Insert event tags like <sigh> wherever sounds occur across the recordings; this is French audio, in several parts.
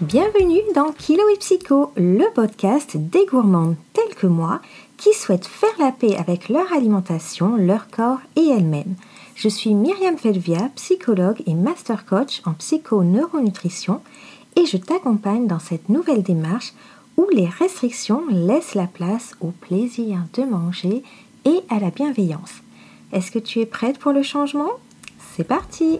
Bienvenue dans Kilo et Psycho, le podcast des gourmandes telles que moi qui souhaitent faire la paix avec leur alimentation, leur corps et elles-mêmes. Je suis Myriam Felvia, psychologue et master coach en psycho-neuronutrition et je t'accompagne dans cette nouvelle démarche où les restrictions laissent la place au plaisir de manger et à la bienveillance. Est-ce que tu es prête pour le changement? C'est parti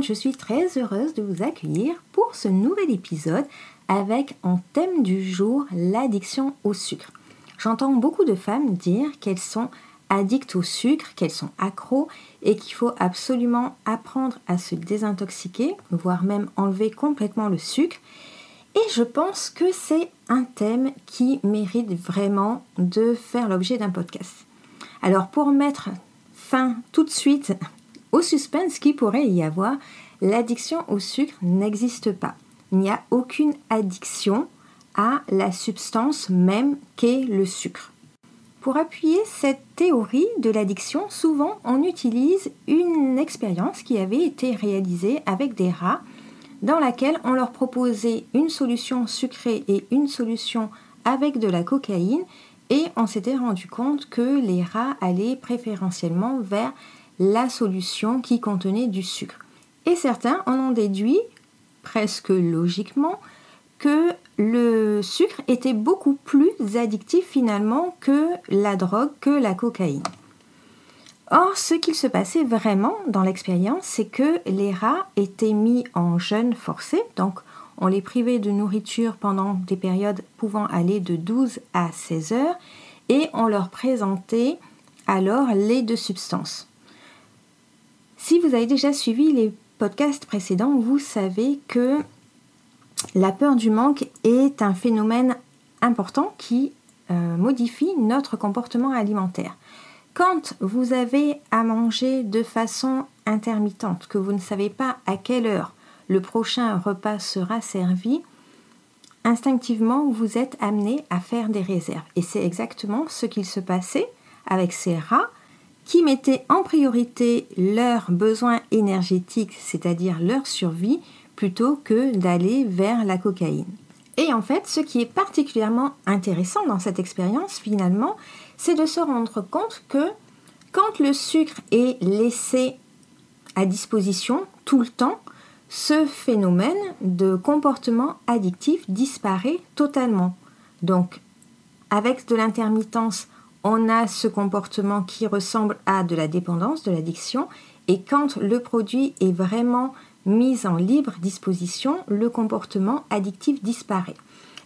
Je suis très heureuse de vous accueillir pour ce nouvel épisode avec en thème du jour l'addiction au sucre. J'entends beaucoup de femmes dire qu'elles sont addictes au sucre, qu'elles sont accros et qu'il faut absolument apprendre à se désintoxiquer, voire même enlever complètement le sucre. Et je pense que c'est un thème qui mérite vraiment de faire l'objet d'un podcast. Alors pour mettre fin tout de suite au suspense qui pourrait y avoir, l'addiction au sucre n'existe pas. Il n'y a aucune addiction à la substance même qu'est le sucre. Pour appuyer cette théorie de l'addiction, souvent on utilise une expérience qui avait été réalisée avec des rats dans laquelle on leur proposait une solution sucrée et une solution avec de la cocaïne et on s'était rendu compte que les rats allaient préférentiellement vers la solution qui contenait du sucre. Et certains en ont déduit, presque logiquement, que le sucre était beaucoup plus addictif finalement que la drogue, que la cocaïne. Or, ce qu'il se passait vraiment dans l'expérience, c'est que les rats étaient mis en jeûne forcé, donc on les privait de nourriture pendant des périodes pouvant aller de 12 à 16 heures, et on leur présentait alors les deux substances. Si vous avez déjà suivi les podcasts précédents, vous savez que la peur du manque est un phénomène important qui euh, modifie notre comportement alimentaire. Quand vous avez à manger de façon intermittente, que vous ne savez pas à quelle heure le prochain repas sera servi, instinctivement vous êtes amené à faire des réserves. Et c'est exactement ce qu'il se passait avec ces rats qui mettaient en priorité leurs besoins énergétiques, c'est-à-dire leur survie, plutôt que d'aller vers la cocaïne. Et en fait, ce qui est particulièrement intéressant dans cette expérience, finalement, c'est de se rendre compte que quand le sucre est laissé à disposition tout le temps, ce phénomène de comportement addictif disparaît totalement. Donc, avec de l'intermittence, on a ce comportement qui ressemble à de la dépendance, de l'addiction, et quand le produit est vraiment mise en libre disposition, le comportement addictif disparaît.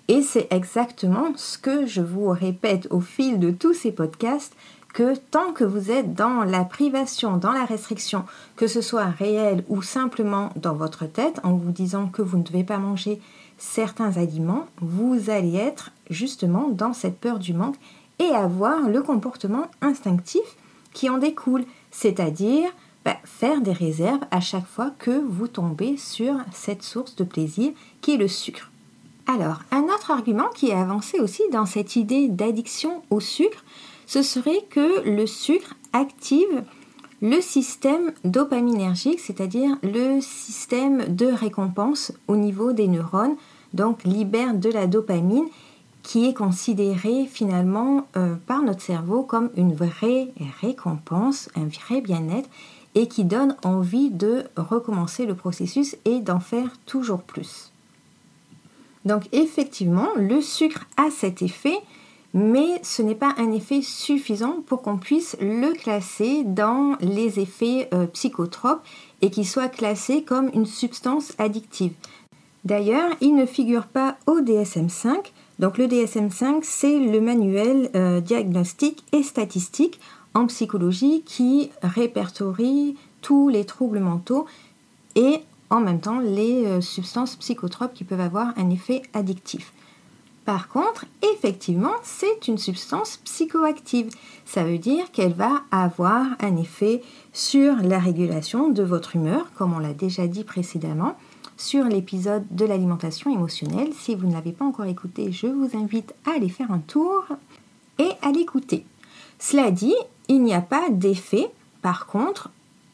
Et c'est exactement ce que je vous répète au fil de tous ces podcasts, que tant que vous êtes dans la privation, dans la restriction, que ce soit réel ou simplement dans votre tête, en vous disant que vous ne devez pas manger certains aliments, vous allez être justement dans cette peur du manque et avoir le comportement instinctif qui en découle, c'est-à-dire bah, faire des réserves à chaque fois que vous tombez sur cette source de plaisir qui est le sucre. Alors, un autre argument qui est avancé aussi dans cette idée d'addiction au sucre, ce serait que le sucre active le système dopaminergique, c'est-à-dire le système de récompense au niveau des neurones, donc libère de la dopamine qui est considérée finalement euh, par notre cerveau comme une vraie récompense, un vrai bien-être et qui donne envie de recommencer le processus et d'en faire toujours plus. Donc effectivement, le sucre a cet effet, mais ce n'est pas un effet suffisant pour qu'on puisse le classer dans les effets euh, psychotropes et qu'il soit classé comme une substance addictive. D'ailleurs, il ne figure pas au DSM5. Donc le DSM5, c'est le manuel euh, diagnostique et statistique en psychologie qui répertorie tous les troubles mentaux et en même temps les euh, substances psychotropes qui peuvent avoir un effet addictif. Par contre, effectivement, c'est une substance psychoactive. Ça veut dire qu'elle va avoir un effet sur la régulation de votre humeur, comme on l'a déjà dit précédemment, sur l'épisode de l'alimentation émotionnelle. Si vous ne l'avez pas encore écouté, je vous invite à aller faire un tour et à l'écouter. Cela dit, il n'y a pas d'effet, par contre,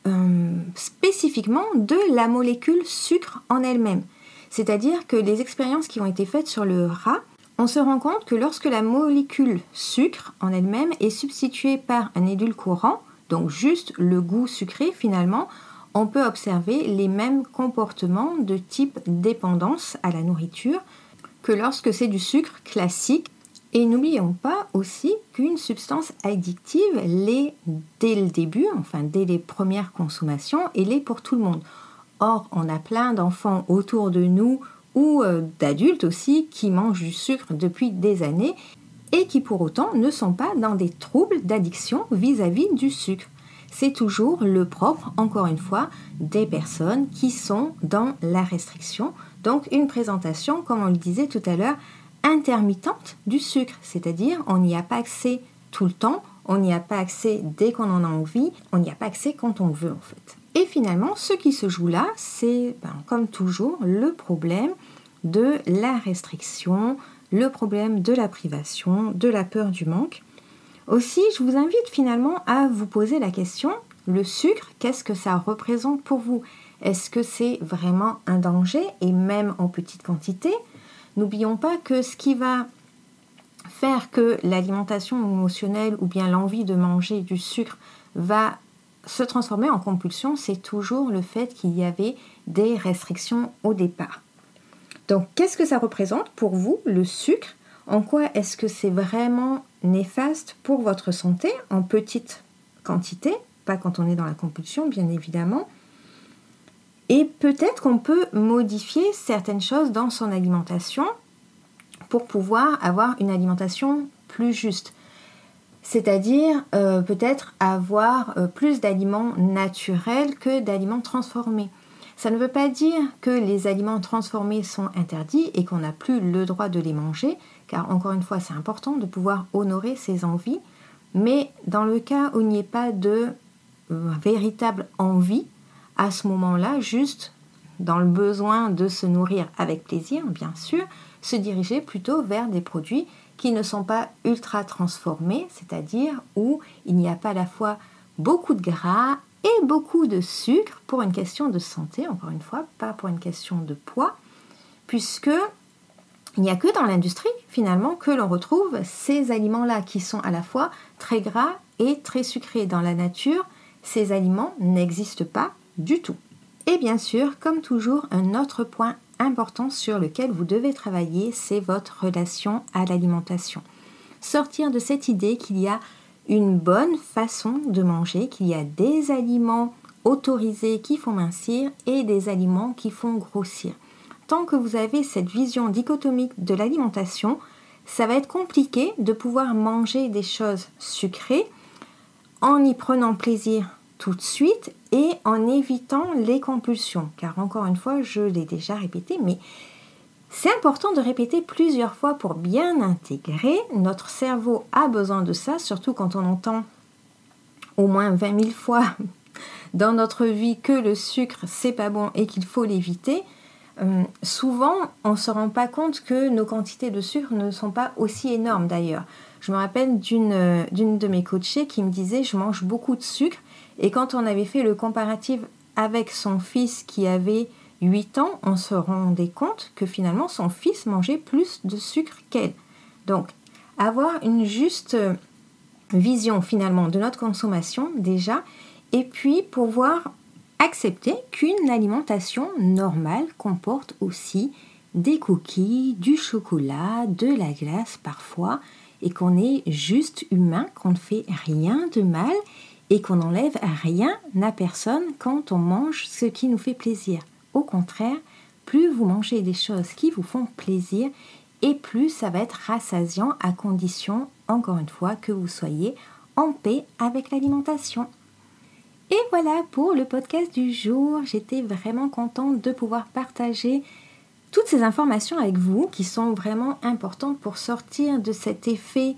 euh, spécifiquement de la molécule sucre en elle-même. C'est-à-dire que les expériences qui ont été faites sur le rat, on se rend compte que lorsque la molécule sucre en elle-même est substituée par un édulcorant, donc juste le goût sucré finalement, on peut observer les mêmes comportements de type dépendance à la nourriture que lorsque c'est du sucre classique. Et n'oublions pas aussi qu'une substance addictive l'est dès le début, enfin dès les premières consommations, et l'est pour tout le monde. Or, on a plein d'enfants autour de nous ou euh, d'adultes aussi qui mangent du sucre depuis des années et qui pour autant ne sont pas dans des troubles d'addiction vis-à-vis du sucre. C'est toujours le propre, encore une fois, des personnes qui sont dans la restriction. Donc une présentation, comme on le disait tout à l'heure, intermittente du sucre, c'est-à-dire on n'y a pas accès tout le temps, on n'y a pas accès dès qu'on en a envie, on n'y a pas accès quand on veut en fait. Et finalement, ce qui se joue là, c'est ben, comme toujours le problème de la restriction, le problème de la privation, de la peur du manque. Aussi, je vous invite finalement à vous poser la question, le sucre, qu'est-ce que ça représente pour vous? Est-ce que c'est vraiment un danger et même en petite quantité? N'oublions pas que ce qui va faire que l'alimentation émotionnelle ou bien l'envie de manger du sucre va se transformer en compulsion, c'est toujours le fait qu'il y avait des restrictions au départ. Donc, qu'est-ce que ça représente pour vous, le sucre? En quoi est-ce que c'est vraiment néfaste pour votre santé en petite quantité Pas quand on est dans la compulsion, bien évidemment. Et peut-être qu'on peut modifier certaines choses dans son alimentation pour pouvoir avoir une alimentation plus juste. C'est-à-dire euh, peut-être avoir euh, plus d'aliments naturels que d'aliments transformés. Ça ne veut pas dire que les aliments transformés sont interdits et qu'on n'a plus le droit de les manger, car encore une fois, c'est important de pouvoir honorer ses envies. Mais dans le cas où il n'y ait pas de euh, véritable envie, à ce moment-là, juste dans le besoin de se nourrir avec plaisir, bien sûr, se diriger plutôt vers des produits qui ne sont pas ultra transformés, c'est-à-dire où il n'y a pas à la fois beaucoup de gras et beaucoup de sucre pour une question de santé, encore une fois, pas pour une question de poids, puisque il n'y a que dans l'industrie finalement que l'on retrouve ces aliments-là qui sont à la fois très gras et très sucrés. Dans la nature, ces aliments n'existent pas du tout. Et bien sûr, comme toujours, un autre point important sur lequel vous devez travailler, c'est votre relation à l'alimentation. Sortir de cette idée qu'il y a une bonne façon de manger, qu'il y a des aliments autorisés qui font mincir et des aliments qui font grossir. Tant que vous avez cette vision dichotomique de l'alimentation, ça va être compliqué de pouvoir manger des choses sucrées en y prenant plaisir tout de suite et en évitant les compulsions. Car encore une fois, je l'ai déjà répété, mais c'est important de répéter plusieurs fois pour bien intégrer. Notre cerveau a besoin de ça, surtout quand on entend au moins 20 000 fois <laughs> dans notre vie que le sucre c'est pas bon et qu'il faut l'éviter. Euh, souvent, on ne se rend pas compte que nos quantités de sucre ne sont pas aussi énormes d'ailleurs. Je me rappelle d'une de mes coachées qui me disait je mange beaucoup de sucre et quand on avait fait le comparatif avec son fils qui avait 8 ans, on se rendait compte que finalement son fils mangeait plus de sucre qu'elle. Donc, avoir une juste vision finalement de notre consommation déjà, et puis pouvoir accepter qu'une alimentation normale comporte aussi des cookies, du chocolat, de la glace parfois, et qu'on est juste humain, qu'on ne fait rien de mal et qu'on n'enlève rien à personne quand on mange ce qui nous fait plaisir. Au contraire, plus vous mangez des choses qui vous font plaisir et plus ça va être rassasiant à condition, encore une fois, que vous soyez en paix avec l'alimentation. Et voilà pour le podcast du jour. J'étais vraiment contente de pouvoir partager toutes ces informations avec vous qui sont vraiment importantes pour sortir de cet effet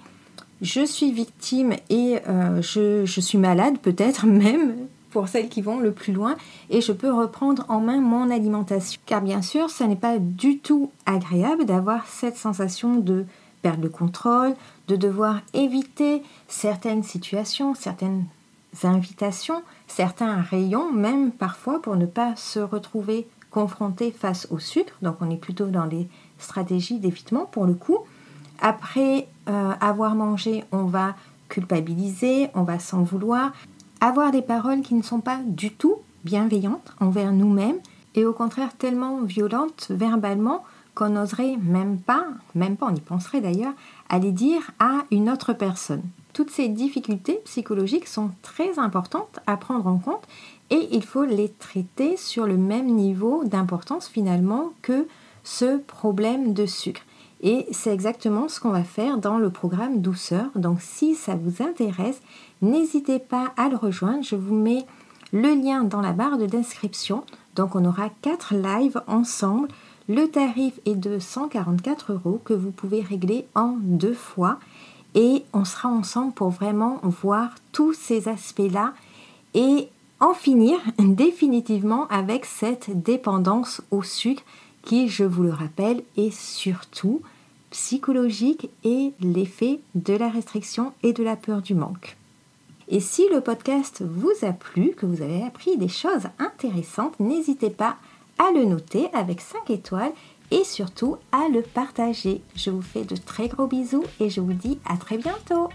je suis victime et euh, je, je suis malade peut-être <laughs> même pour celles qui vont le plus loin et je peux reprendre en main mon alimentation. Car bien sûr, ce n'est pas du tout agréable d'avoir cette sensation de perdre le contrôle, de devoir éviter certaines situations, certaines invitations, certains rayons, même parfois pour ne pas se retrouver confronté face au sucre. Donc on est plutôt dans les stratégies d'évitement pour le coup. Après euh, avoir mangé, on va culpabiliser, on va s'en vouloir, avoir des paroles qui ne sont pas du tout bienveillantes envers nous-mêmes et au contraire tellement violentes verbalement qu'on n'oserait même pas, même pas on y penserait d'ailleurs, à les dire à une autre personne. Toutes ces difficultés psychologiques sont très importantes à prendre en compte et il faut les traiter sur le même niveau d'importance finalement que ce problème de sucre. Et c'est exactement ce qu'on va faire dans le programme Douceur. Donc si ça vous intéresse, n'hésitez pas à le rejoindre. Je vous mets le lien dans la barre de description. Donc on aura quatre lives ensemble. Le tarif est de 144 euros que vous pouvez régler en deux fois. Et on sera ensemble pour vraiment voir tous ces aspects-là et en finir <laughs> définitivement avec cette dépendance au sucre qui, je vous le rappelle, est surtout psychologique et l'effet de la restriction et de la peur du manque. Et si le podcast vous a plu, que vous avez appris des choses intéressantes, n'hésitez pas à le noter avec 5 étoiles et surtout à le partager. Je vous fais de très gros bisous et je vous dis à très bientôt.